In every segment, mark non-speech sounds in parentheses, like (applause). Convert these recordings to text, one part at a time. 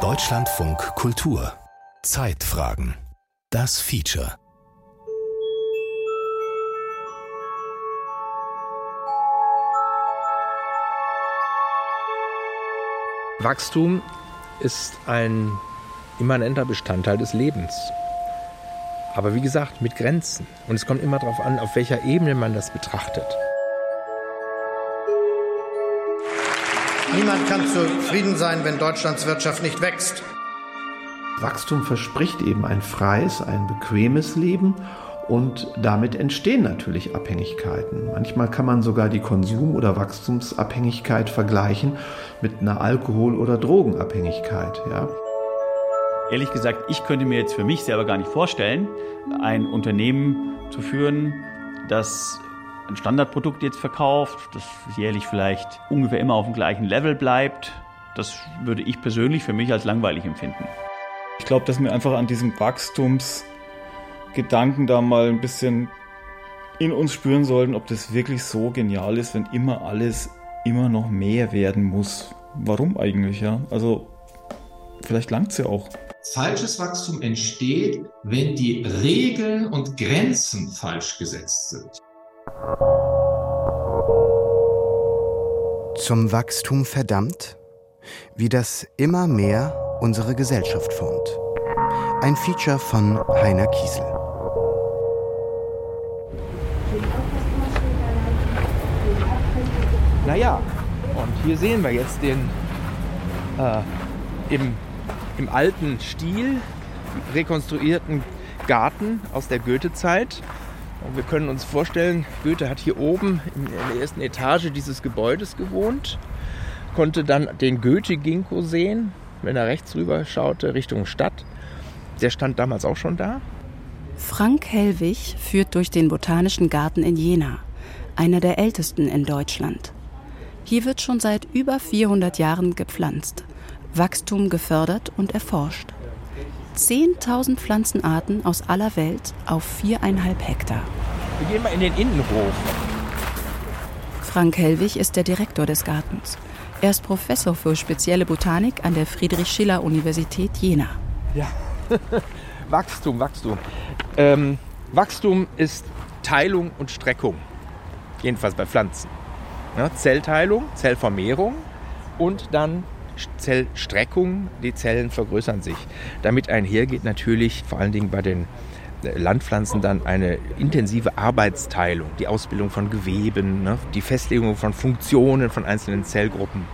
Deutschlandfunk Kultur Zeitfragen Das Feature Wachstum ist ein immanenter Bestandteil des Lebens. Aber wie gesagt, mit Grenzen. Und es kommt immer darauf an, auf welcher Ebene man das betrachtet. Niemand kann zufrieden sein, wenn Deutschlands Wirtschaft nicht wächst. Wachstum verspricht eben ein freies, ein bequemes Leben und damit entstehen natürlich Abhängigkeiten. Manchmal kann man sogar die Konsum- oder Wachstumsabhängigkeit vergleichen mit einer Alkohol- oder Drogenabhängigkeit. Ja. Ehrlich gesagt, ich könnte mir jetzt für mich selber gar nicht vorstellen, ein Unternehmen zu führen, das ein Standardprodukt jetzt verkauft, das jährlich vielleicht ungefähr immer auf dem gleichen Level bleibt. Das würde ich persönlich für mich als langweilig empfinden. Ich glaube, dass wir einfach an diesem Wachstums Gedanken da mal ein bisschen in uns spüren sollten, ob das wirklich so genial ist, wenn immer alles immer noch mehr werden muss. Warum eigentlich, ja? Also, vielleicht langt es ja auch. Falsches Wachstum entsteht, wenn die Regeln und Grenzen falsch gesetzt sind. Zum Wachstum verdammt? Wie das immer mehr unsere Gesellschaft formt. Ein Feature von Heiner Kiesel. Naja, und hier sehen wir jetzt den äh, im, im alten Stil rekonstruierten Garten aus der Goethe-Zeit. Und wir können uns vorstellen, Goethe hat hier oben in der ersten Etage dieses Gebäudes gewohnt, konnte dann den Goethe-Ginkgo sehen, wenn er rechts rüber schaute, Richtung Stadt. Der stand damals auch schon da. Frank Hellwig führt durch den Botanischen Garten in Jena, einer der ältesten in Deutschland. Hier wird schon seit über 400 Jahren gepflanzt, Wachstum gefördert und erforscht. 10.000 Pflanzenarten aus aller Welt auf viereinhalb Hektar. Wir gehen mal in den Innenhof. Frank Hellwig ist der Direktor des Gartens. Er ist Professor für spezielle Botanik an der Friedrich-Schiller-Universität Jena. Ja, (laughs) Wachstum, Wachstum. Ähm, Wachstum ist Teilung und Streckung. Jedenfalls bei Pflanzen. Ja, Zellteilung, Zellvermehrung und dann Zellstreckung. Die Zellen vergrößern sich. Damit einhergeht natürlich vor allen Dingen bei den äh, Landpflanzen dann eine intensive Arbeitsteilung, die Ausbildung von Geweben, ne, die Festlegung von Funktionen von einzelnen Zellgruppen,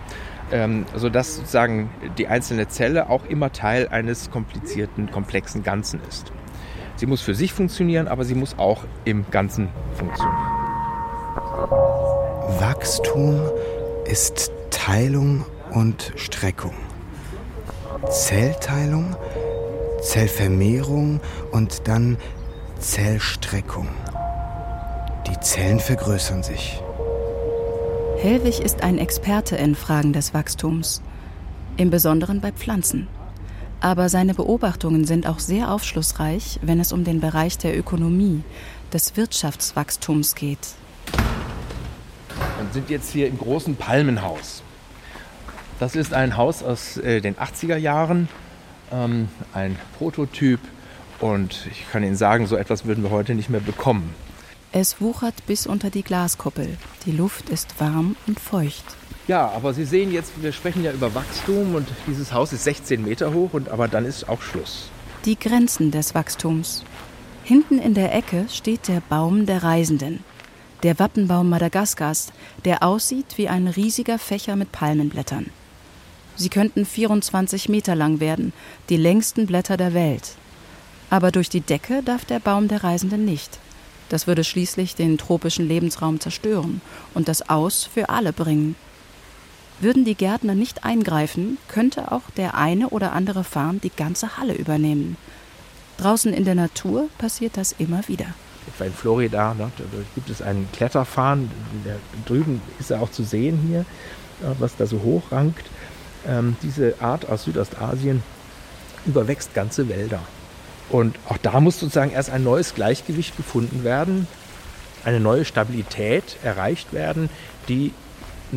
ähm, sodass sozusagen die einzelne Zelle auch immer Teil eines komplizierten, komplexen Ganzen ist. Sie muss für sich funktionieren, aber sie muss auch im Ganzen funktionieren. Wachstum ist Teilung und Streckung. Zellteilung, Zellvermehrung und dann Zellstreckung. Die Zellen vergrößern sich. Hellwig ist ein Experte in Fragen des Wachstums, im Besonderen bei Pflanzen. Aber seine Beobachtungen sind auch sehr aufschlussreich, wenn es um den Bereich der Ökonomie, des Wirtschaftswachstums geht. Wir sind jetzt hier im großen Palmenhaus. Das ist ein Haus aus äh, den 80er Jahren, ähm, ein Prototyp. Und ich kann Ihnen sagen, so etwas würden wir heute nicht mehr bekommen. Es wuchert bis unter die Glaskuppel. Die Luft ist warm und feucht. Ja, aber Sie sehen jetzt, wir sprechen ja über Wachstum und dieses Haus ist 16 Meter hoch, und, aber dann ist auch Schluss. Die Grenzen des Wachstums. Hinten in der Ecke steht der Baum der Reisenden. Der Wappenbaum Madagaskars, der aussieht wie ein riesiger Fächer mit Palmenblättern. Sie könnten 24 Meter lang werden, die längsten Blätter der Welt. Aber durch die Decke darf der Baum der Reisenden nicht. Das würde schließlich den tropischen Lebensraum zerstören und das Aus für alle bringen. Würden die Gärtner nicht eingreifen, könnte auch der eine oder andere Farn die ganze Halle übernehmen. Draußen in der Natur passiert das immer wieder. Etwa in Florida ne, gibt es einen Kletterfarn, der, drüben ist er auch zu sehen hier, was da so hoch rankt. Ähm, diese Art aus Südostasien überwächst ganze Wälder. Und auch da muss sozusagen erst ein neues Gleichgewicht gefunden werden, eine neue Stabilität erreicht werden, die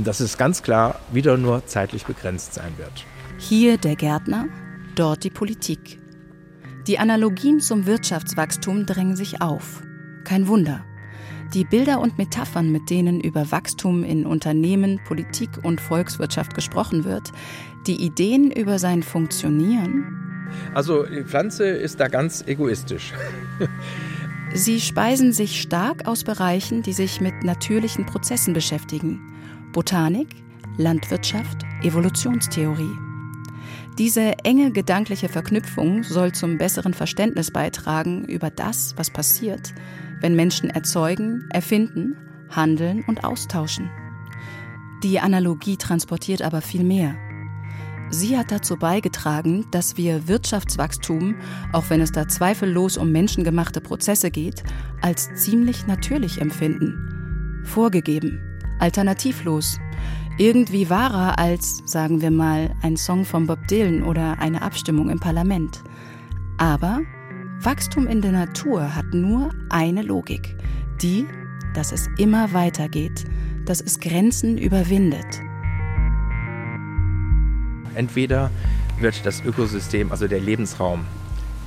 dass es ganz klar wieder nur zeitlich begrenzt sein wird. Hier der Gärtner, dort die Politik. Die Analogien zum Wirtschaftswachstum drängen sich auf. Kein Wunder. Die Bilder und Metaphern, mit denen über Wachstum in Unternehmen, Politik und Volkswirtschaft gesprochen wird, die Ideen über sein Funktionieren. Also die Pflanze ist da ganz egoistisch. (laughs) Sie speisen sich stark aus Bereichen, die sich mit natürlichen Prozessen beschäftigen. Botanik, Landwirtschaft, Evolutionstheorie. Diese enge gedankliche Verknüpfung soll zum besseren Verständnis beitragen über das, was passiert, wenn Menschen erzeugen, erfinden, handeln und austauschen. Die Analogie transportiert aber viel mehr. Sie hat dazu beigetragen, dass wir Wirtschaftswachstum, auch wenn es da zweifellos um menschengemachte Prozesse geht, als ziemlich natürlich empfinden. Vorgegeben, alternativlos, irgendwie wahrer als, sagen wir mal, ein Song von Bob Dylan oder eine Abstimmung im Parlament. Aber Wachstum in der Natur hat nur eine Logik, die, dass es immer weitergeht, dass es Grenzen überwindet. Entweder wird das Ökosystem, also der Lebensraum,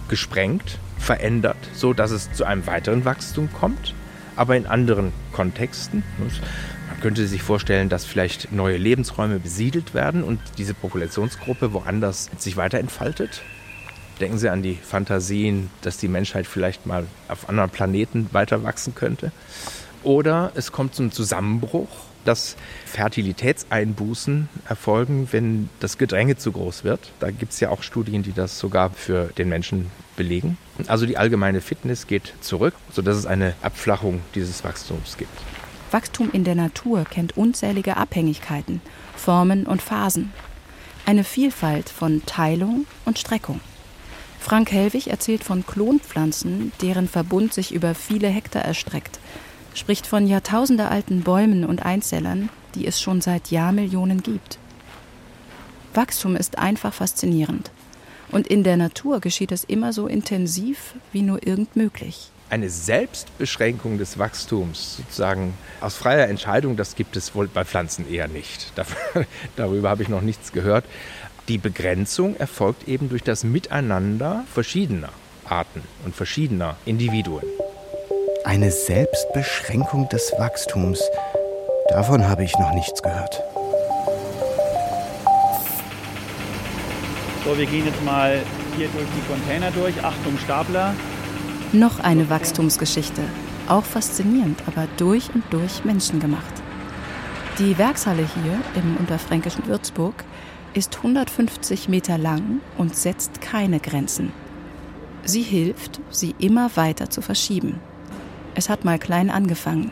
gesprengt, verändert, so dass es zu einem weiteren Wachstum kommt, aber in anderen Kontexten. Man könnte sich vorstellen, dass vielleicht neue Lebensräume besiedelt werden und diese Populationsgruppe woanders sich weiterentfaltet. Denken Sie an die Fantasien, dass die Menschheit vielleicht mal auf anderen Planeten weiter wachsen könnte. Oder es kommt zum Zusammenbruch, dass Fertilitätseinbußen erfolgen, wenn das Gedränge zu groß wird. Da gibt es ja auch Studien, die das sogar für den Menschen belegen. Also die allgemeine Fitness geht zurück, sodass es eine Abflachung dieses Wachstums gibt. Wachstum in der Natur kennt unzählige Abhängigkeiten, Formen und Phasen. Eine Vielfalt von Teilung und Streckung. Frank Hellwig erzählt von Klonpflanzen, deren Verbund sich über viele Hektar erstreckt, spricht von jahrtausendealten Bäumen und Einzellern, die es schon seit Jahrmillionen gibt. Wachstum ist einfach faszinierend. Und in der Natur geschieht es immer so intensiv wie nur irgend möglich. Eine Selbstbeschränkung des Wachstums, sozusagen aus freier Entscheidung, das gibt es wohl bei Pflanzen eher nicht. (laughs) Darüber habe ich noch nichts gehört. Die Begrenzung erfolgt eben durch das Miteinander verschiedener Arten und verschiedener Individuen. Eine Selbstbeschränkung des Wachstums. Davon habe ich noch nichts gehört. So, wir gehen jetzt mal hier durch die Container durch. Achtung, Stapler. Noch eine Wachstumsgeschichte. Auch faszinierend, aber durch und durch menschengemacht. Die Werkshalle hier im unterfränkischen Würzburg ist 150 Meter lang und setzt keine Grenzen. Sie hilft, sie immer weiter zu verschieben. Es hat mal klein angefangen.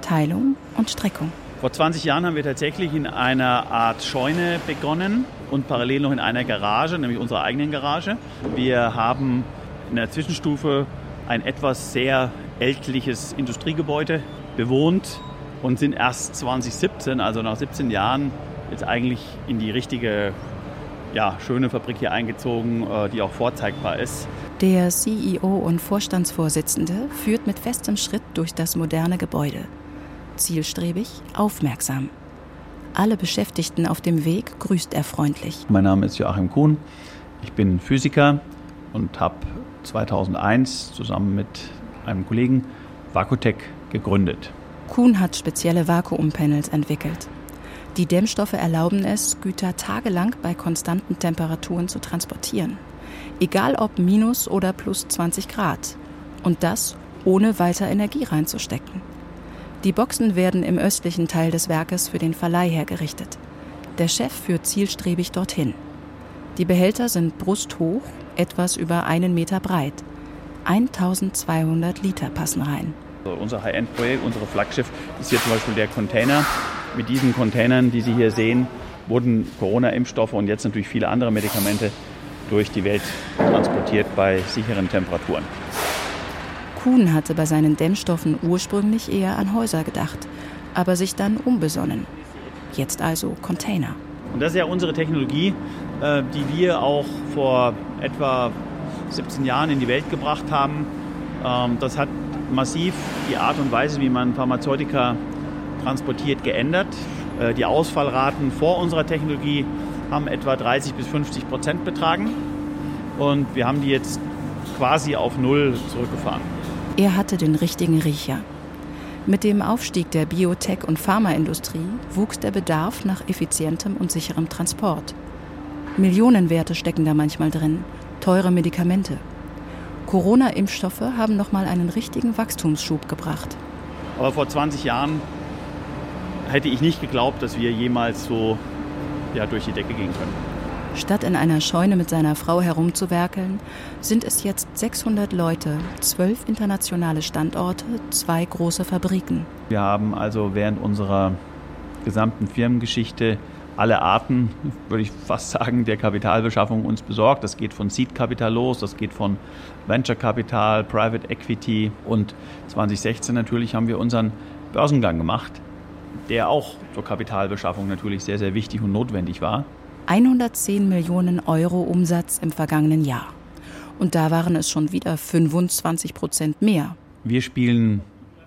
Teilung und Streckung. Vor 20 Jahren haben wir tatsächlich in einer Art Scheune begonnen und parallel noch in einer Garage, nämlich unserer eigenen Garage. Wir haben in der Zwischenstufe ein etwas sehr ältliches Industriegebäude bewohnt und sind erst 2017, also nach 17 Jahren, jetzt eigentlich in die richtige, ja, schöne Fabrik hier eingezogen, äh, die auch vorzeigbar ist. Der CEO und Vorstandsvorsitzende führt mit festem Schritt durch das moderne Gebäude. Zielstrebig, aufmerksam. Alle Beschäftigten auf dem Weg grüßt er freundlich. Mein Name ist Joachim Kuhn. Ich bin Physiker und habe 2001 zusammen mit einem Kollegen Vakutec gegründet. Kuhn hat spezielle Vakuumpanels entwickelt. Die Dämmstoffe erlauben es, Güter tagelang bei konstanten Temperaturen zu transportieren. Egal ob minus oder plus 20 Grad. Und das ohne weiter Energie reinzustecken. Die Boxen werden im östlichen Teil des Werkes für den Verleih hergerichtet. Der Chef führt zielstrebig dorthin. Die Behälter sind brusthoch, etwas über einen Meter breit. 1200 Liter passen rein. Also unser High-End-Projekt, unsere Flaggschiff, ist hier zum Beispiel der Container. Mit diesen Containern, die Sie hier sehen, wurden Corona-Impfstoffe und jetzt natürlich viele andere Medikamente durch die Welt transportiert bei sicheren Temperaturen. Kuhn hatte bei seinen Dämmstoffen ursprünglich eher an Häuser gedacht, aber sich dann umbesonnen. Jetzt also Container. Und das ist ja unsere Technologie, äh, die wir auch vor etwa 17 Jahren in die Welt gebracht haben. Ähm, das hat massiv die Art und Weise, wie man Pharmazeutika transportiert, geändert. Äh, die Ausfallraten vor unserer Technologie haben etwa 30 bis 50 Prozent betragen und wir haben die jetzt quasi auf Null zurückgefahren. Er hatte den richtigen Riecher. Mit dem Aufstieg der Biotech- und Pharmaindustrie wuchs der Bedarf nach effizientem und sicherem Transport. Millionenwerte stecken da manchmal drin, teure Medikamente. Corona-Impfstoffe haben nochmal einen richtigen Wachstumsschub gebracht. Aber vor 20 Jahren hätte ich nicht geglaubt, dass wir jemals so ja, durch die Decke gehen können. Statt in einer Scheune mit seiner Frau herumzuwerkeln, sind es jetzt 600 Leute, zwölf internationale Standorte, zwei große Fabriken. Wir haben also während unserer gesamten Firmengeschichte alle Arten, würde ich fast sagen, der Kapitalbeschaffung uns besorgt. Das geht von Seed-Kapital los, das geht von Venture-Kapital, Private Equity und 2016 natürlich haben wir unseren Börsengang gemacht, der auch zur Kapitalbeschaffung natürlich sehr, sehr wichtig und notwendig war. 110 Millionen Euro Umsatz im vergangenen Jahr. Und da waren es schon wieder 25 Prozent mehr. Wir spielen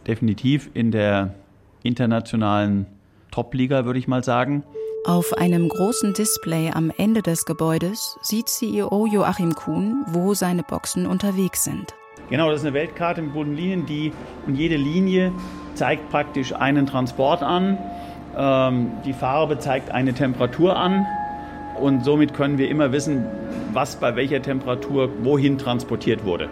definitiv in der internationalen Top-Liga, würde ich mal sagen. Auf einem großen Display am Ende des Gebäudes sieht CEO Joachim Kuhn, wo seine Boxen unterwegs sind. Genau, das ist eine Weltkarte mit bunten Linien, die und jede Linie zeigt praktisch einen Transport an. Ähm, die Farbe zeigt eine Temperatur an und somit können wir immer wissen, was bei welcher Temperatur wohin transportiert wurde.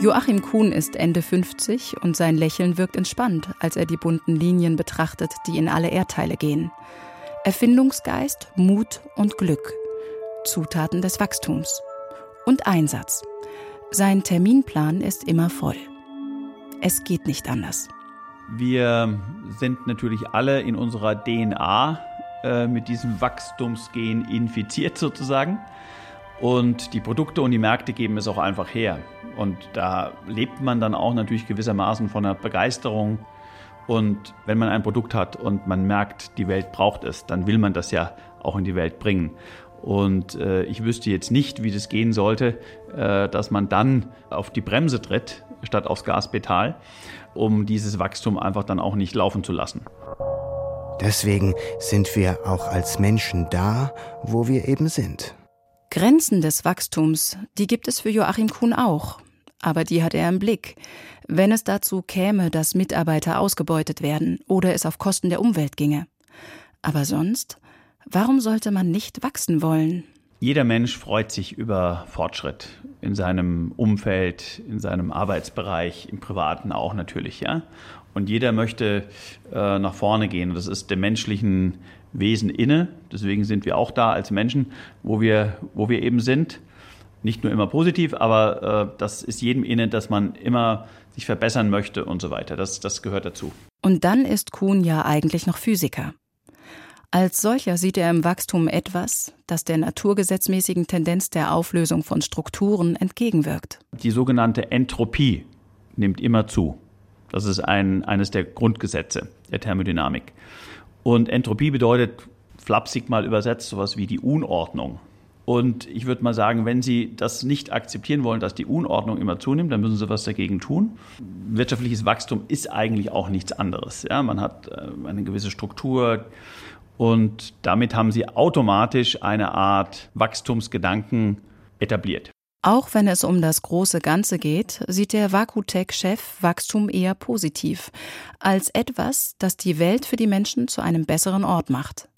Joachim Kuhn ist Ende 50 und sein Lächeln wirkt entspannt, als er die bunten Linien betrachtet, die in alle Erdteile gehen. Erfindungsgeist, Mut und Glück. Zutaten des Wachstums. Und Einsatz. Sein Terminplan ist immer voll. Es geht nicht anders. Wir sind natürlich alle in unserer DNA äh, mit diesem Wachstumsgen infiziert sozusagen. Und die Produkte und die Märkte geben es auch einfach her. Und da lebt man dann auch natürlich gewissermaßen von einer Begeisterung. Und wenn man ein Produkt hat und man merkt, die Welt braucht es, dann will man das ja auch in die Welt bringen. Und äh, ich wüsste jetzt nicht, wie das gehen sollte, äh, dass man dann auf die Bremse tritt, statt aufs Gaspedal, um dieses Wachstum einfach dann auch nicht laufen zu lassen. Deswegen sind wir auch als Menschen da, wo wir eben sind. Grenzen des Wachstums, die gibt es für Joachim Kuhn auch. Aber die hat er im Blick. Wenn es dazu käme, dass Mitarbeiter ausgebeutet werden oder es auf Kosten der Umwelt ginge. Aber sonst, warum sollte man nicht wachsen wollen? Jeder Mensch freut sich über Fortschritt in seinem Umfeld, in seinem Arbeitsbereich, im Privaten auch natürlich, ja. Und jeder möchte äh, nach vorne gehen. Das ist dem menschlichen Wesen inne. Deswegen sind wir auch da als Menschen, wo wir, wo wir eben sind. Nicht nur immer positiv, aber äh, das ist jedem inne, dass man immer sich verbessern möchte und so weiter. Das, das gehört dazu. Und dann ist Kuhn ja eigentlich noch Physiker. Als solcher sieht er im Wachstum etwas, das der naturgesetzmäßigen Tendenz der Auflösung von Strukturen entgegenwirkt. Die sogenannte Entropie nimmt immer zu. Das ist ein, eines der Grundgesetze der Thermodynamik. Und Entropie bedeutet, flapsig mal übersetzt, sowas wie die Unordnung. Und ich würde mal sagen, wenn Sie das nicht akzeptieren wollen, dass die Unordnung immer zunimmt, dann müssen Sie was dagegen tun. Wirtschaftliches Wachstum ist eigentlich auch nichts anderes. Ja, man hat äh, eine gewisse Struktur und damit haben Sie automatisch eine Art Wachstumsgedanken etabliert. Auch wenn es um das große Ganze geht, sieht der Vakutec-Chef Wachstum eher positiv, als etwas, das die Welt für die Menschen zu einem besseren Ort macht.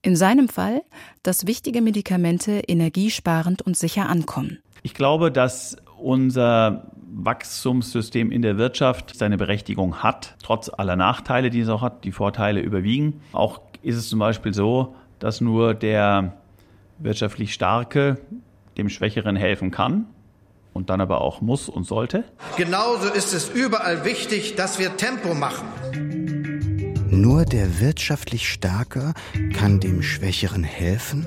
In seinem Fall, dass wichtige Medikamente energiesparend und sicher ankommen. Ich glaube, dass unser Wachstumssystem in der Wirtschaft seine Berechtigung hat, trotz aller Nachteile, die es auch hat. Die Vorteile überwiegen. Auch ist es zum Beispiel so, dass nur der wirtschaftlich Starke dem Schwächeren helfen kann und dann aber auch muss und sollte. Genauso ist es überall wichtig, dass wir Tempo machen. Nur der wirtschaftlich Starke kann dem Schwächeren helfen?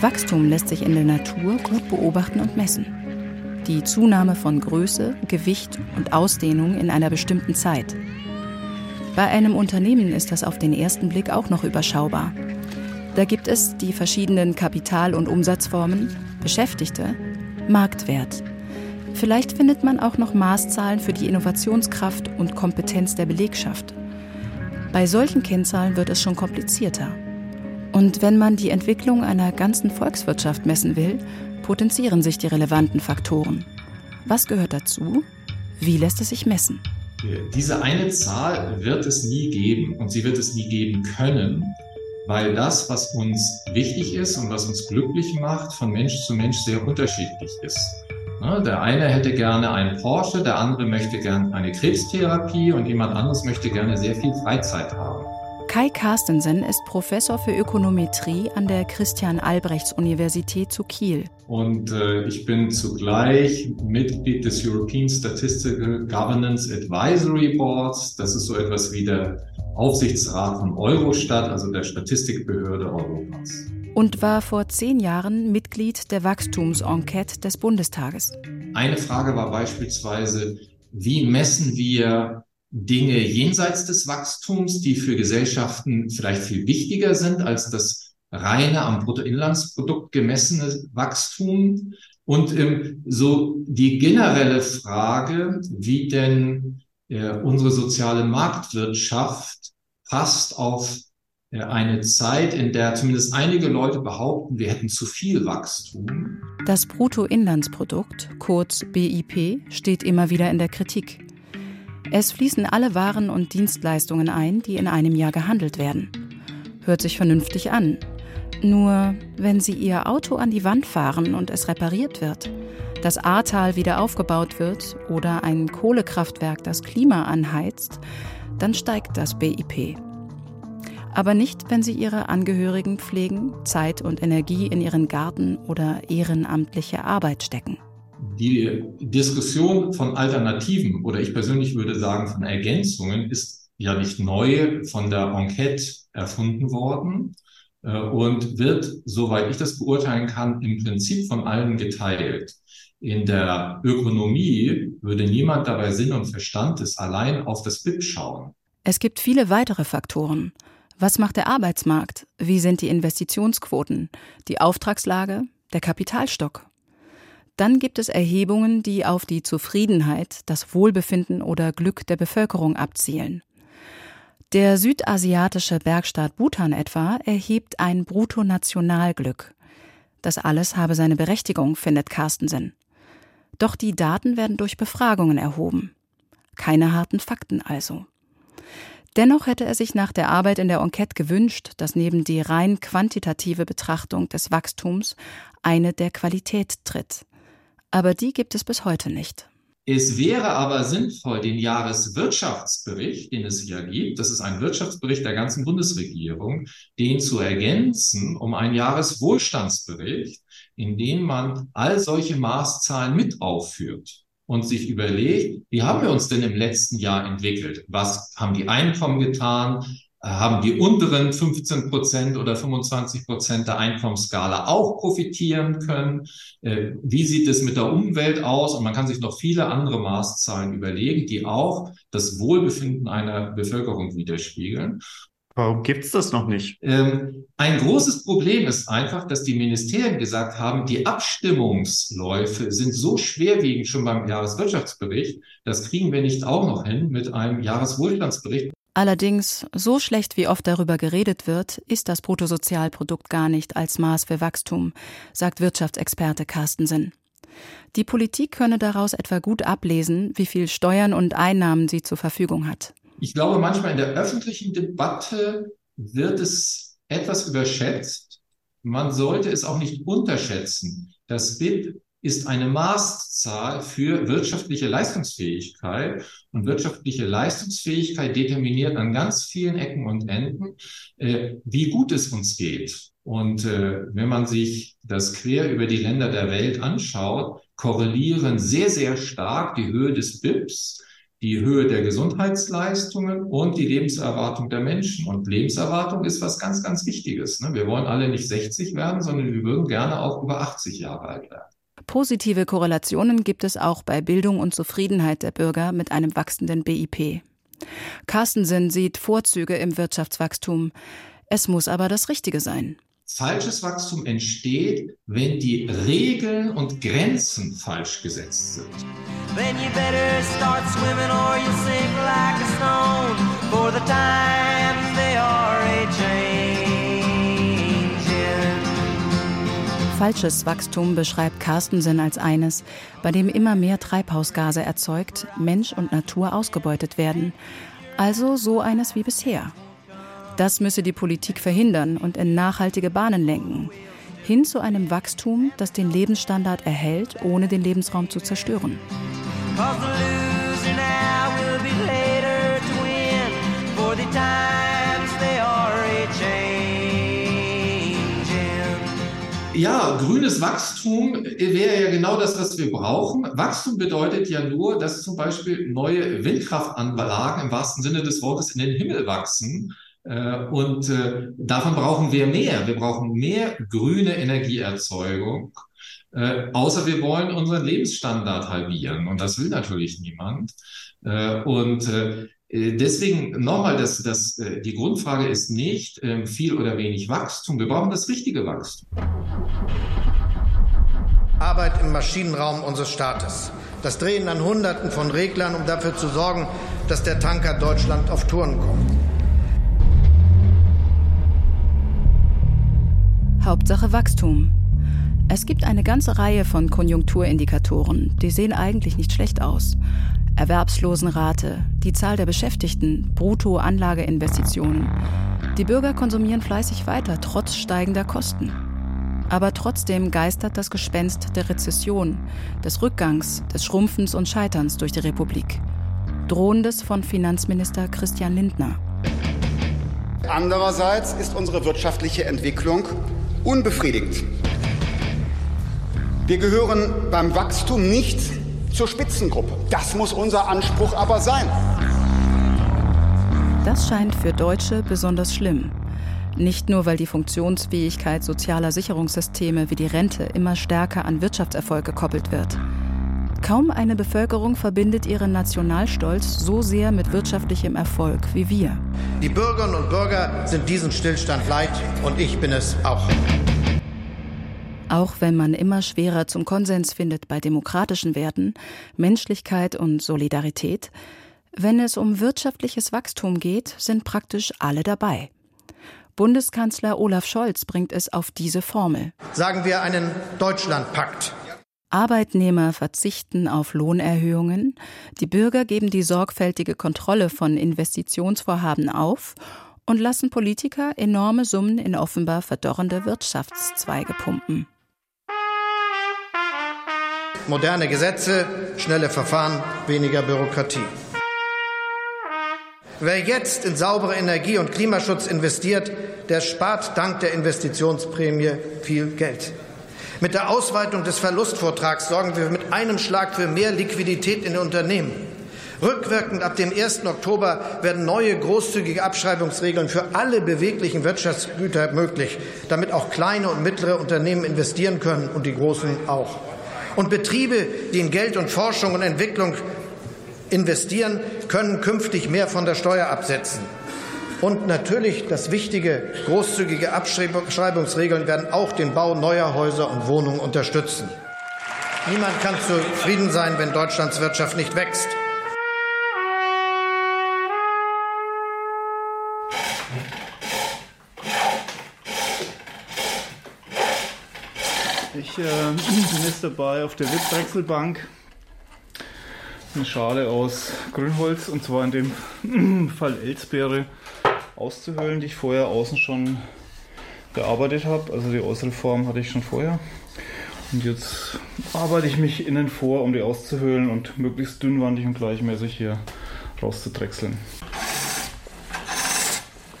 Wachstum lässt sich in der Natur gut beobachten und messen. Die Zunahme von Größe, Gewicht und Ausdehnung in einer bestimmten Zeit. Bei einem Unternehmen ist das auf den ersten Blick auch noch überschaubar. Da gibt es die verschiedenen Kapital- und Umsatzformen, Beschäftigte, Marktwert. Vielleicht findet man auch noch Maßzahlen für die Innovationskraft und Kompetenz der Belegschaft. Bei solchen Kennzahlen wird es schon komplizierter. Und wenn man die Entwicklung einer ganzen Volkswirtschaft messen will, potenzieren sich die relevanten Faktoren. Was gehört dazu? Wie lässt es sich messen? Diese eine Zahl wird es nie geben und sie wird es nie geben können, weil das, was uns wichtig ist und was uns glücklich macht, von Mensch zu Mensch sehr unterschiedlich ist. Der eine hätte gerne einen Porsche, der andere möchte gerne eine Krebstherapie und jemand anderes möchte gerne sehr viel Freizeit haben. Kai Carstensen ist Professor für Ökonometrie an der Christian-Albrechts-Universität zu Kiel. Und äh, ich bin zugleich Mitglied des European Statistical Governance Advisory Boards. Das ist so etwas wie der Aufsichtsrat von Eurostat, also der Statistikbehörde Europas. Und war vor zehn Jahren Mitglied der Wachstumsenquete des Bundestages. Eine Frage war beispielsweise, wie messen wir Dinge jenseits des Wachstums, die für Gesellschaften vielleicht viel wichtiger sind als das reine am Bruttoinlandsprodukt gemessene Wachstum. Und ähm, so die generelle Frage, wie denn äh, unsere soziale Marktwirtschaft passt auf äh, eine Zeit, in der zumindest einige Leute behaupten, wir hätten zu viel Wachstum. Das Bruttoinlandsprodukt, kurz BIP, steht immer wieder in der Kritik. Es fließen alle Waren und Dienstleistungen ein, die in einem Jahr gehandelt werden. Hört sich vernünftig an. Nur wenn Sie Ihr Auto an die Wand fahren und es repariert wird, das Ahrtal wieder aufgebaut wird oder ein Kohlekraftwerk das Klima anheizt, dann steigt das BIP. Aber nicht, wenn Sie Ihre Angehörigen pflegen, Zeit und Energie in Ihren Garten oder ehrenamtliche Arbeit stecken die Diskussion von Alternativen oder ich persönlich würde sagen von Ergänzungen ist ja nicht neu von der Enquete erfunden worden äh, und wird, soweit ich das beurteilen kann, im Prinzip von allen geteilt. In der Ökonomie würde niemand dabei Sinn und Verstand des allein auf das BIP schauen. Es gibt viele weitere Faktoren. Was macht der Arbeitsmarkt? Wie sind die Investitionsquoten? Die Auftragslage? Der Kapitalstock? Dann gibt es Erhebungen, die auf die Zufriedenheit, das Wohlbefinden oder Glück der Bevölkerung abzielen. Der südasiatische Bergstaat Bhutan etwa erhebt ein Bruttonationalglück. Das alles habe seine Berechtigung, findet Carstensen. Doch die Daten werden durch Befragungen erhoben. Keine harten Fakten also. Dennoch hätte er sich nach der Arbeit in der Enquete gewünscht, dass neben die rein quantitative Betrachtung des Wachstums eine der Qualität tritt. Aber die gibt es bis heute nicht. Es wäre aber sinnvoll, den Jahreswirtschaftsbericht, den es ja gibt, das ist ein Wirtschaftsbericht der ganzen Bundesregierung, den zu ergänzen um einen Jahreswohlstandsbericht, in dem man all solche Maßzahlen mit aufführt und sich überlegt, wie haben wir uns denn im letzten Jahr entwickelt? Was haben die Einkommen getan? Haben die unteren 15 Prozent oder 25 Prozent der Einkommensskala auch profitieren können? Äh, wie sieht es mit der Umwelt aus? Und man kann sich noch viele andere Maßzahlen überlegen, die auch das Wohlbefinden einer Bevölkerung widerspiegeln. Warum gibt es das noch nicht? Ähm, ein großes Problem ist einfach, dass die Ministerien gesagt haben, die Abstimmungsläufe sind so schwerwiegend schon beim Jahreswirtschaftsbericht, das kriegen wir nicht auch noch hin mit einem Jahreswohlstandsbericht. Allerdings, so schlecht wie oft darüber geredet wird, ist das Bruttosozialprodukt gar nicht als Maß für Wachstum, sagt Wirtschaftsexperte Carstensen. Die Politik könne daraus etwa gut ablesen, wie viel Steuern und Einnahmen sie zur Verfügung hat. Ich glaube, manchmal in der öffentlichen Debatte wird es etwas überschätzt. Man sollte es auch nicht unterschätzen. Das BIP ist eine Maßzahl für wirtschaftliche Leistungsfähigkeit. Und wirtschaftliche Leistungsfähigkeit determiniert an ganz vielen Ecken und Enden, äh, wie gut es uns geht. Und äh, wenn man sich das quer über die Länder der Welt anschaut, korrelieren sehr, sehr stark die Höhe des BIPs, die Höhe der Gesundheitsleistungen und die Lebenserwartung der Menschen. Und Lebenserwartung ist was ganz, ganz Wichtiges. Ne? Wir wollen alle nicht 60 werden, sondern wir würden gerne auch über 80 Jahre alt werden. Positive Korrelationen gibt es auch bei Bildung und Zufriedenheit der Bürger mit einem wachsenden BIP. Carstensen sieht Vorzüge im Wirtschaftswachstum. Es muss aber das Richtige sein. falsches Wachstum entsteht, wenn die Regeln und Grenzen falsch gesetzt sind. Then you better start swimming or you sink like a stone for the times Falsches Wachstum beschreibt Carstensen als eines, bei dem immer mehr Treibhausgase erzeugt, Mensch und Natur ausgebeutet werden. Also so eines wie bisher. Das müsse die Politik verhindern und in nachhaltige Bahnen lenken. Hin zu einem Wachstum, das den Lebensstandard erhält, ohne den Lebensraum zu zerstören. Ja, grünes Wachstum wäre ja genau das, was wir brauchen. Wachstum bedeutet ja nur, dass zum Beispiel neue Windkraftanlagen im wahrsten Sinne des Wortes in den Himmel wachsen äh, und äh, davon brauchen wir mehr. Wir brauchen mehr grüne Energieerzeugung. Äh, außer wir wollen unseren Lebensstandard halbieren. Und das will natürlich niemand. und deswegen nochmal, das, das, die Grundfrage ist nicht viel oder wenig Wachstum. Wir brauchen das richtige Wachstum. Arbeit im Maschinenraum unseres Staates. Das Drehen an Hunderten von Reglern, um dafür zu sorgen, dass der Tanker Deutschland auf Touren kommt. Hauptsache Wachstum. Es gibt eine ganze Reihe von Konjunkturindikatoren, die sehen eigentlich nicht schlecht aus. Erwerbslosenrate, die Zahl der Beschäftigten, Bruttoanlageinvestitionen. Die Bürger konsumieren fleißig weiter, trotz steigender Kosten. Aber trotzdem geistert das Gespenst der Rezession, des Rückgangs, des Schrumpfens und Scheiterns durch die Republik. Drohendes von Finanzminister Christian Lindner. Andererseits ist unsere wirtschaftliche Entwicklung unbefriedigend. Wir gehören beim Wachstum nicht zur Spitzengruppe. Das muss unser Anspruch aber sein. Das scheint für Deutsche besonders schlimm. Nicht nur, weil die Funktionsfähigkeit sozialer Sicherungssysteme wie die Rente immer stärker an Wirtschaftserfolg gekoppelt wird. Kaum eine Bevölkerung verbindet ihren Nationalstolz so sehr mit wirtschaftlichem Erfolg wie wir. Die Bürgerinnen und Bürger sind diesen Stillstand leid und ich bin es auch. Auch wenn man immer schwerer zum Konsens findet bei demokratischen Werten, Menschlichkeit und Solidarität, wenn es um wirtschaftliches Wachstum geht, sind praktisch alle dabei. Bundeskanzler Olaf Scholz bringt es auf diese Formel. Sagen wir einen Deutschlandpakt. Arbeitnehmer verzichten auf Lohnerhöhungen, die Bürger geben die sorgfältige Kontrolle von Investitionsvorhaben auf und lassen Politiker enorme Summen in offenbar verdorrende Wirtschaftszweige pumpen. Moderne Gesetze, schnelle Verfahren, weniger Bürokratie. Wer jetzt in saubere Energie und Klimaschutz investiert, der spart dank der Investitionsprämie viel Geld. Mit der Ausweitung des Verlustvortrags sorgen wir mit einem Schlag für mehr Liquidität in den Unternehmen. Rückwirkend ab dem 1. Oktober werden neue großzügige Abschreibungsregeln für alle beweglichen Wirtschaftsgüter möglich, damit auch kleine und mittlere Unternehmen investieren können und die großen auch. Und Betriebe, die in Geld und Forschung und Entwicklung investieren, können künftig mehr von der Steuer absetzen. Und natürlich das wichtige, großzügige Abschreibungsregeln werden auch den Bau neuer Häuser und Wohnungen unterstützen. Niemand kann zufrieden sein, wenn Deutschlands Wirtschaft nicht wächst. Ich äh, bin jetzt dabei auf der Witzdrechselbank eine Schale aus Grünholz und zwar in dem (clears throat) Fall Elsbeere auszuhöhlen, die ich vorher außen schon bearbeitet habe. Also die äußere Form hatte ich schon vorher. Und jetzt arbeite ich mich innen vor, um die auszuhöhlen und möglichst dünnwandig und gleichmäßig hier rauszudrechseln.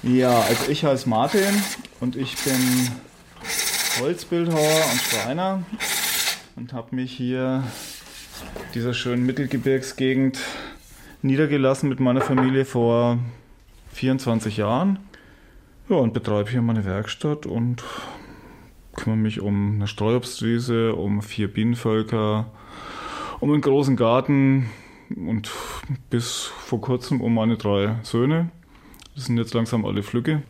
Ja, also ich heiße Martin und ich bin Holzbildhauer und Schreiner und habe mich hier dieser schönen Mittelgebirgsgegend niedergelassen mit meiner Familie vor 24 Jahren. Ja, und betreibe hier meine Werkstatt und kümmere mich um eine Streuobstwiese, um vier Bienenvölker, um einen großen Garten und bis vor kurzem um meine drei Söhne. Das sind jetzt langsam alle Flügge.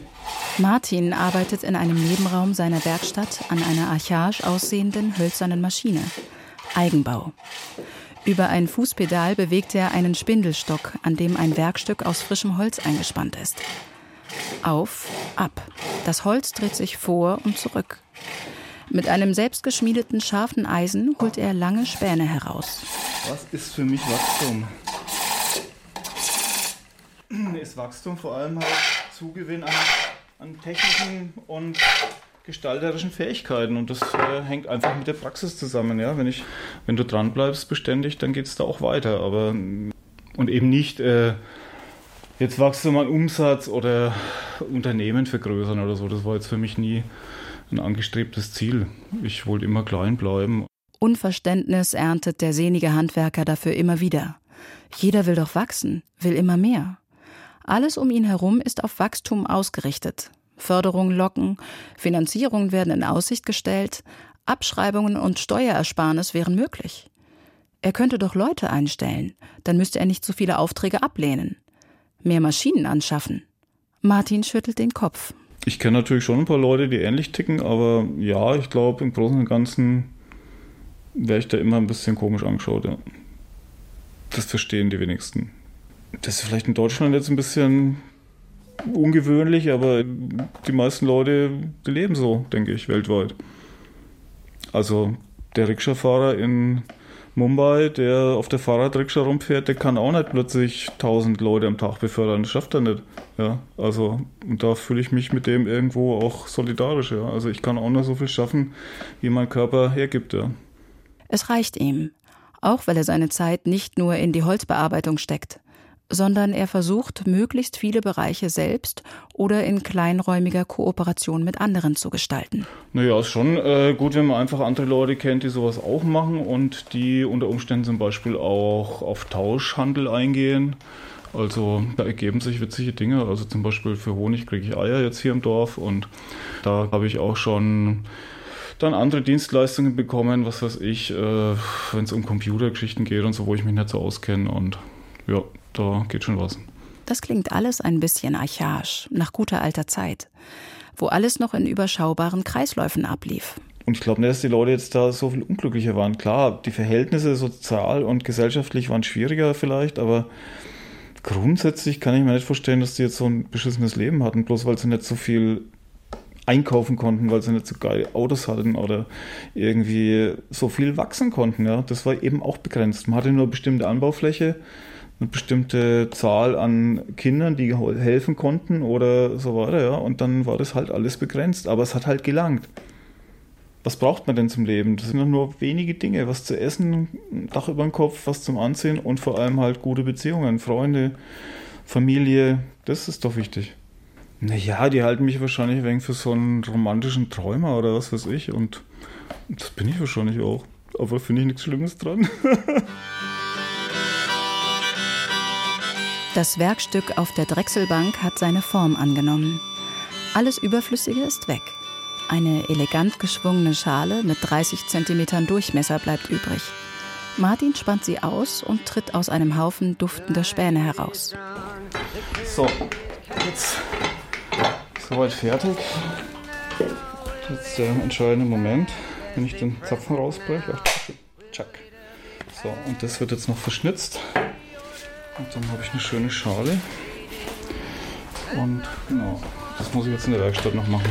Martin arbeitet in einem Nebenraum seiner Werkstatt an einer archaisch aussehenden hölzernen Maschine. Eigenbau. Über ein Fußpedal bewegt er einen Spindelstock, an dem ein Werkstück aus frischem Holz eingespannt ist. Auf, ab. Das Holz dreht sich vor und zurück. Mit einem selbstgeschmiedeten scharfen Eisen holt er lange Späne heraus. Was ist für mich Wachstum? (clears throat) Ist Wachstum vor allem halt Zugewinn an, an technischen und gestalterischen Fähigkeiten und das äh, hängt einfach mit der Praxis zusammen. Ja? Wenn, ich, wenn du dran bleibst beständig, dann geht es da auch weiter. Aber, und eben nicht äh, jetzt Wachstum an Umsatz oder Unternehmen vergrößern oder so. Das war jetzt für mich nie ein angestrebtes Ziel. Ich wollte immer klein bleiben. Unverständnis erntet der sehnige Handwerker dafür immer wieder. Jeder will doch wachsen, will immer mehr. Alles um ihn herum ist auf Wachstum ausgerichtet. Förderungen locken, Finanzierungen werden in Aussicht gestellt, Abschreibungen und Steuerersparnis wären möglich. Er könnte doch Leute einstellen, dann müsste er nicht so viele Aufträge ablehnen. Mehr Maschinen anschaffen. Martin schüttelt den Kopf. Ich kenne natürlich schon ein paar Leute, die ähnlich ticken, aber ja, ich glaube, im Großen und Ganzen wäre ich da immer ein bisschen komisch angeschaut. Ja. Das verstehen die wenigsten. Das ist vielleicht in Deutschland jetzt ein bisschen ungewöhnlich, aber die meisten Leute leben so, denke ich, weltweit. Also der Rikscha-Fahrer in Mumbai, der auf der Fahrradrikscha rumfährt, der kann auch nicht plötzlich 1000 Leute am Tag befördern. Das schafft er nicht. Ja, also, und da fühle ich mich mit dem irgendwo auch solidarisch. Ja. Also, ich kann auch nur so viel schaffen, wie mein Körper hergibt. Ja. Es reicht ihm. Auch weil er seine Zeit nicht nur in die Holzbearbeitung steckt sondern er versucht, möglichst viele Bereiche selbst oder in kleinräumiger Kooperation mit anderen zu gestalten. Naja, ist schon äh, gut, wenn man einfach andere Leute kennt, die sowas auch machen und die unter Umständen zum Beispiel auch auf Tauschhandel eingehen. Also da ergeben sich witzige Dinge. Also zum Beispiel für Honig kriege ich Eier jetzt hier im Dorf und da habe ich auch schon dann andere Dienstleistungen bekommen, was weiß ich, äh, wenn es um Computergeschichten geht und so, wo ich mich nicht so auskenne. Und ja, da geht schon was. Das klingt alles ein bisschen archaisch, nach guter alter Zeit, wo alles noch in überschaubaren Kreisläufen ablief. Und ich glaube nicht, dass die Leute jetzt da so viel unglücklicher waren. Klar, die Verhältnisse sozial und gesellschaftlich waren schwieriger vielleicht, aber grundsätzlich kann ich mir nicht vorstellen, dass die jetzt so ein beschissenes Leben hatten, bloß weil sie nicht so viel einkaufen konnten, weil sie nicht so geile Autos hatten oder irgendwie so viel wachsen konnten. Ja. Das war eben auch begrenzt. Man hatte nur eine bestimmte Anbaufläche eine bestimmte Zahl an Kindern, die helfen konnten oder so weiter, ja. Und dann war das halt alles begrenzt. Aber es hat halt gelangt. Was braucht man denn zum Leben? Das sind nur wenige Dinge. Was zu essen, ein Dach über dem Kopf, was zum Anziehen und vor allem halt gute Beziehungen, Freunde, Familie. Das ist doch wichtig. Naja, die halten mich wahrscheinlich ein wenig für so einen romantischen Träumer oder was weiß ich. Und das bin ich wahrscheinlich auch. Aber finde ich nichts Schlimmes dran. (laughs) Das Werkstück auf der Drechselbank hat seine Form angenommen. Alles Überflüssige ist weg. Eine elegant geschwungene Schale mit 30 cm Durchmesser bleibt übrig. Martin spannt sie aus und tritt aus einem Haufen duftender Späne heraus. So, jetzt soweit fertig. Jetzt der entscheidende Moment, wenn ich den Zapfen rausbreche. Ach, So, und das wird jetzt noch verschnitzt. Und dann habe ich eine schöne Schale. Und genau, das muss ich jetzt in der Werkstatt noch machen.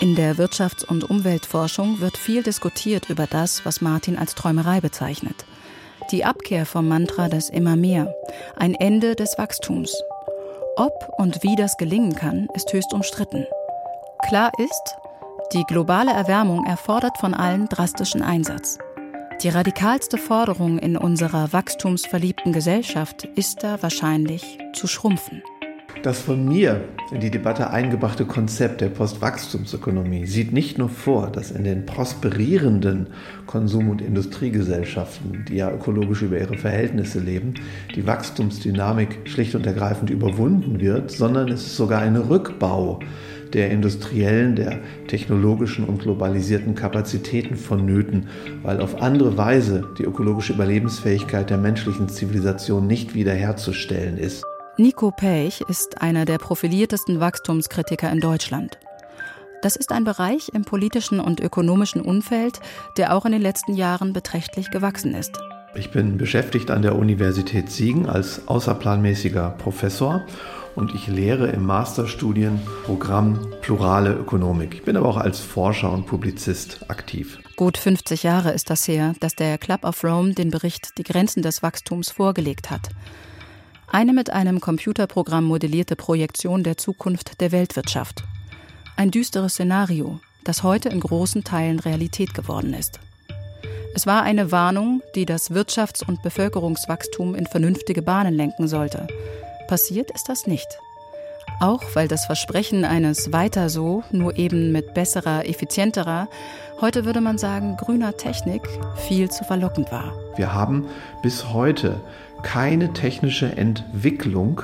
In der Wirtschafts- und Umweltforschung wird viel diskutiert über das, was Martin als Träumerei bezeichnet – die Abkehr vom Mantra des Immer mehr, ein Ende des Wachstums. Ob und wie das gelingen kann, ist höchst umstritten. Klar ist, die globale Erwärmung erfordert von allen drastischen Einsatz. Die radikalste Forderung in unserer wachstumsverliebten Gesellschaft ist da wahrscheinlich zu schrumpfen. Das von mir in die Debatte eingebrachte Konzept der Postwachstumsökonomie sieht nicht nur vor, dass in den prosperierenden Konsum- und Industriegesellschaften, die ja ökologisch über ihre Verhältnisse leben, die Wachstumsdynamik schlicht und ergreifend überwunden wird, sondern es ist sogar ein Rückbau der industriellen, der technologischen und globalisierten Kapazitäten vonnöten, weil auf andere Weise die ökologische Überlebensfähigkeit der menschlichen Zivilisation nicht wiederherzustellen ist. Nico Pech ist einer der profiliertesten Wachstumskritiker in Deutschland. Das ist ein Bereich im politischen und ökonomischen Umfeld, der auch in den letzten Jahren beträchtlich gewachsen ist. Ich bin beschäftigt an der Universität Siegen als außerplanmäßiger Professor und ich lehre im Masterstudienprogramm Plurale Ökonomik. Ich bin aber auch als Forscher und Publizist aktiv. Gut 50 Jahre ist das her, dass der Club of Rome den Bericht Die Grenzen des Wachstums vorgelegt hat. Eine mit einem Computerprogramm modellierte Projektion der Zukunft der Weltwirtschaft. Ein düsteres Szenario, das heute in großen Teilen Realität geworden ist. Es war eine Warnung, die das Wirtschafts- und Bevölkerungswachstum in vernünftige Bahnen lenken sollte. Passiert ist das nicht. Auch weil das Versprechen eines weiter so, nur eben mit besserer, effizienterer, heute würde man sagen grüner Technik, viel zu verlockend war. Wir haben bis heute keine technische Entwicklung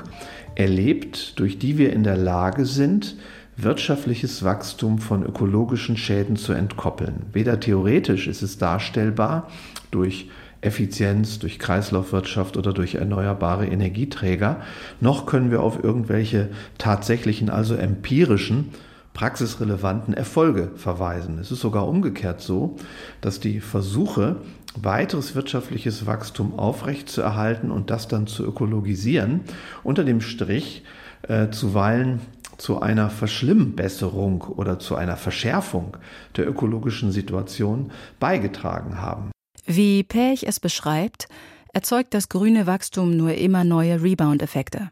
erlebt, durch die wir in der Lage sind, wirtschaftliches Wachstum von ökologischen Schäden zu entkoppeln. Weder theoretisch ist es darstellbar durch Effizienz, durch Kreislaufwirtschaft oder durch erneuerbare Energieträger, noch können wir auf irgendwelche tatsächlichen, also empirischen, praxisrelevanten Erfolge verweisen. Es ist sogar umgekehrt so, dass die Versuche, weiteres wirtschaftliches Wachstum aufrechtzuerhalten und das dann zu ökologisieren, unter dem Strich äh, zuweilen zu einer Verschlimmbesserung oder zu einer Verschärfung der ökologischen Situation beigetragen haben. Wie Pech es beschreibt, erzeugt das grüne Wachstum nur immer neue Rebound-Effekte.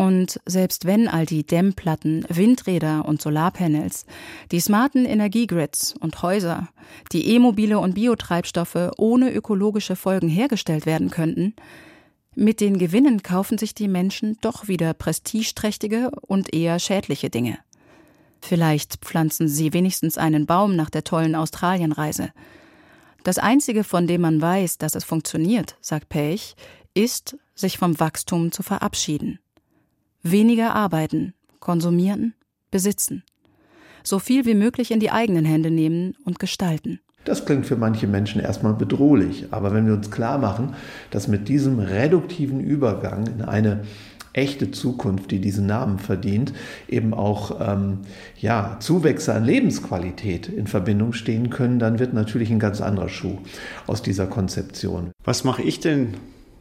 Und selbst wenn all die Dämmplatten, Windräder und Solarpanels, die smarten Energiegrids und Häuser, die E-Mobile und Biotreibstoffe ohne ökologische Folgen hergestellt werden könnten, mit den Gewinnen kaufen sich die Menschen doch wieder prestigeträchtige und eher schädliche Dinge. Vielleicht pflanzen sie wenigstens einen Baum nach der tollen Australienreise. Das Einzige, von dem man weiß, dass es funktioniert, sagt Pech, ist, sich vom Wachstum zu verabschieden. Weniger arbeiten, konsumieren, besitzen. So viel wie möglich in die eigenen Hände nehmen und gestalten. Das klingt für manche Menschen erstmal bedrohlich, aber wenn wir uns klar machen, dass mit diesem reduktiven Übergang in eine echte Zukunft, die diesen Namen verdient, eben auch ähm, ja, Zuwächse an Lebensqualität in Verbindung stehen können, dann wird natürlich ein ganz anderer Schuh aus dieser Konzeption. Was mache ich denn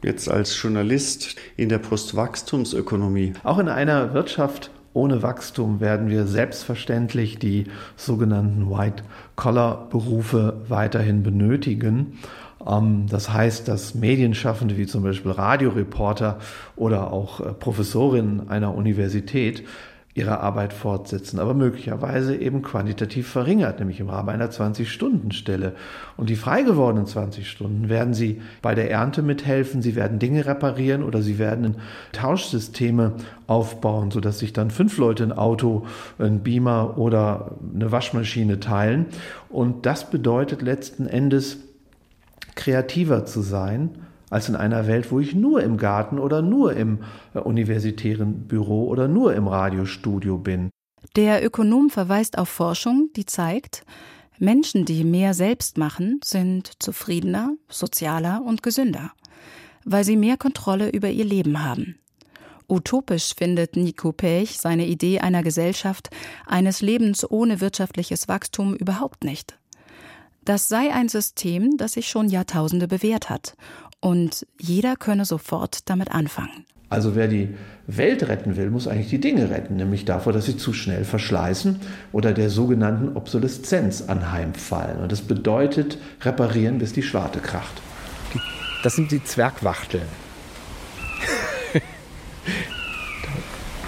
jetzt als Journalist in der Postwachstumsökonomie? Auch in einer Wirtschaft ohne Wachstum werden wir selbstverständlich die sogenannten White-Collar-Berufe weiterhin benötigen. Ähm, das heißt, dass Medienschaffende wie zum Beispiel Radioreporter oder auch äh, Professorinnen einer Universität ihre Arbeit fortsetzen, aber möglicherweise eben quantitativ verringert, nämlich im Rahmen einer 20-Stunden-Stelle. Und die frei gewordenen 20 Stunden werden sie bei der Ernte mithelfen, sie werden Dinge reparieren oder sie werden Tauschsysteme aufbauen, sodass sich dann fünf Leute ein Auto, ein Beamer oder eine Waschmaschine teilen. Und das bedeutet letzten Endes, kreativer zu sein als in einer Welt, wo ich nur im Garten oder nur im äh, universitären Büro oder nur im Radiostudio bin. Der Ökonom verweist auf Forschung, die zeigt, Menschen, die mehr selbst machen, sind zufriedener, sozialer und gesünder, weil sie mehr Kontrolle über ihr Leben haben. Utopisch findet Nico Pech seine Idee einer Gesellschaft, eines Lebens ohne wirtschaftliches Wachstum überhaupt nicht. Das sei ein System, das sich schon Jahrtausende bewährt hat und jeder könne sofort damit anfangen. Also wer die Welt retten will, muss eigentlich die Dinge retten, nämlich davor, dass sie zu schnell verschleißen oder der sogenannten Obsoleszenz anheimfallen. Und das bedeutet reparieren, bis die Schwarte kracht. Das sind die Zwergwachteln. (laughs) da,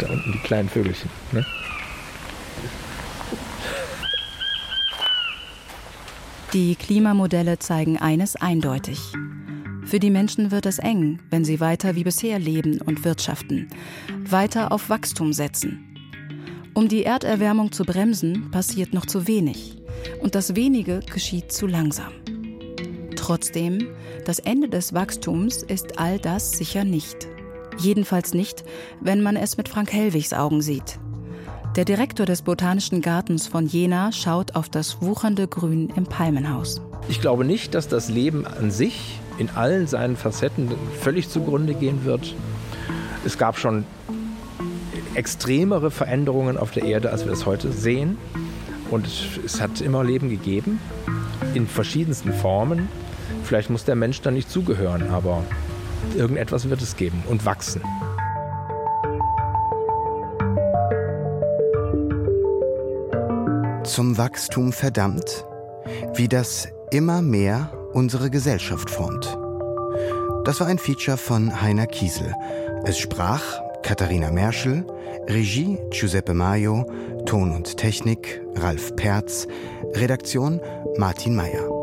da, unten die kleinen Vögelchen. Ne? Die Klimamodelle zeigen eines eindeutig. Für die Menschen wird es eng, wenn sie weiter wie bisher leben und wirtschaften, weiter auf Wachstum setzen. Um die Erderwärmung zu bremsen, passiert noch zu wenig. Und das wenige geschieht zu langsam. Trotzdem, das Ende des Wachstums ist all das sicher nicht. Jedenfalls nicht, wenn man es mit Frank Hellwigs Augen sieht. Der Direktor des Botanischen Gartens von Jena schaut auf das wuchernde Grün im Palmenhaus. Ich glaube nicht, dass das Leben an sich in allen seinen Facetten völlig zugrunde gehen wird. Es gab schon extremere Veränderungen auf der Erde, als wir es heute sehen. Und es hat immer Leben gegeben, in verschiedensten Formen. Vielleicht muss der Mensch da nicht zugehören, aber irgendetwas wird es geben und wachsen. Zum Wachstum verdammt, wie das immer mehr unsere Gesellschaft formt. Das war ein Feature von Heiner Kiesel. Es sprach Katharina Merschel, Regie Giuseppe Maio, Ton und Technik Ralf Perz, Redaktion Martin Meyer.